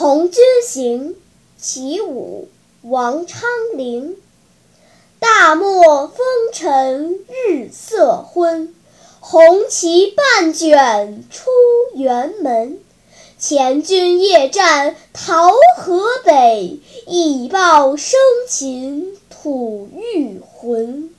从军行·其五，王昌龄。大漠风尘日色昏，红旗半卷出辕门。前军夜战桃河北，一报生擒吐玉魂。